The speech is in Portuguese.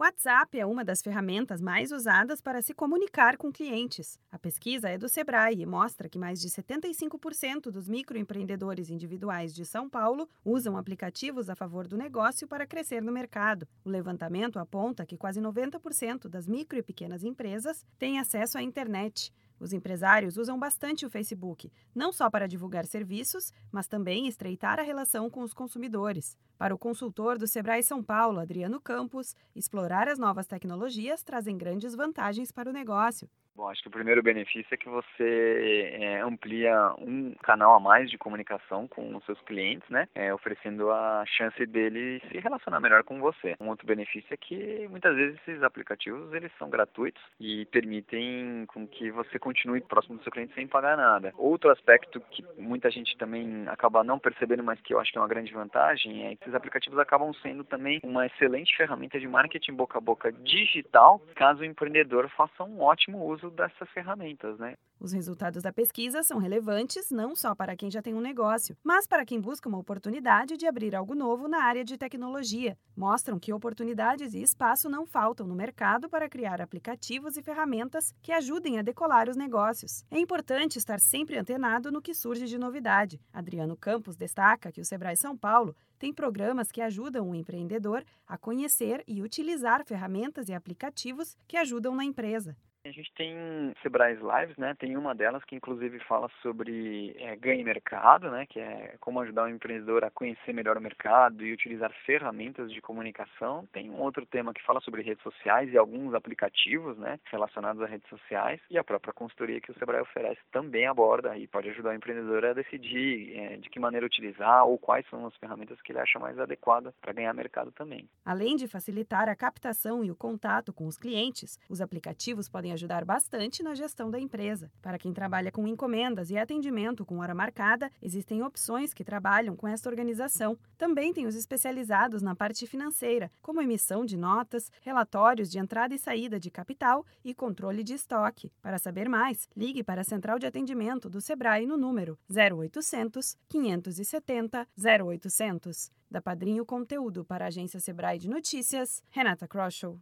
WhatsApp é uma das ferramentas mais usadas para se comunicar com clientes. A pesquisa é do Sebrae e mostra que mais de 75% dos microempreendedores individuais de São Paulo usam aplicativos a favor do negócio para crescer no mercado. O levantamento aponta que quase 90% das micro e pequenas empresas têm acesso à internet. Os empresários usam bastante o Facebook, não só para divulgar serviços, mas também estreitar a relação com os consumidores. Para o consultor do Sebrae São Paulo, Adriano Campos, explorar as novas tecnologias trazem grandes vantagens para o negócio. Bom, acho que o primeiro benefício é que você é, amplia um canal a mais de comunicação com os seus clientes, né? É, oferecendo a chance dele se relacionar melhor com você. Um outro benefício é que muitas vezes esses aplicativos eles são gratuitos e permitem com que você continue próximo do seu cliente sem pagar nada. Outro aspecto que muita gente também acaba não percebendo, mas que eu acho que é uma grande vantagem, é que esses aplicativos acabam sendo também uma excelente ferramenta de marketing boca a boca digital, caso o empreendedor faça um ótimo uso dessas ferramentas, né? Os resultados da pesquisa são relevantes não só para quem já tem um negócio, mas para quem busca uma oportunidade de abrir algo novo na área de tecnologia. Mostram que oportunidades e espaço não faltam no mercado para criar aplicativos e ferramentas que ajudem a decolar os negócios. É importante estar sempre antenado no que surge de novidade. Adriano Campos destaca que o Sebrae São Paulo tem programas que ajudam o empreendedor a conhecer e utilizar ferramentas e aplicativos que ajudam na empresa. A gente tem Sebrae Lives, né? Tem uma delas que inclusive fala sobre é, ganho mercado, né? Que é como ajudar o empreendedor a conhecer melhor o mercado e utilizar ferramentas de comunicação. Tem um outro tema que fala sobre redes sociais e alguns aplicativos, né? Relacionados a redes sociais e a própria consultoria que o Sebrae oferece também aborda e pode ajudar o empreendedor a decidir é, de que maneira utilizar ou quais são as ferramentas que ele acha mais adequada para ganhar mercado também. Além de facilitar a captação e o contato com os clientes, os aplicativos podem podem ajudar bastante na gestão da empresa. Para quem trabalha com encomendas e atendimento com hora marcada, existem opções que trabalham com esta organização. Também tem os especializados na parte financeira, como emissão de notas, relatórios de entrada e saída de capital e controle de estoque. Para saber mais, ligue para a central de atendimento do Sebrae no número 0800 570 0800. Da Padrinho Conteúdo para a agência Sebrae de Notícias, Renata Kroschel.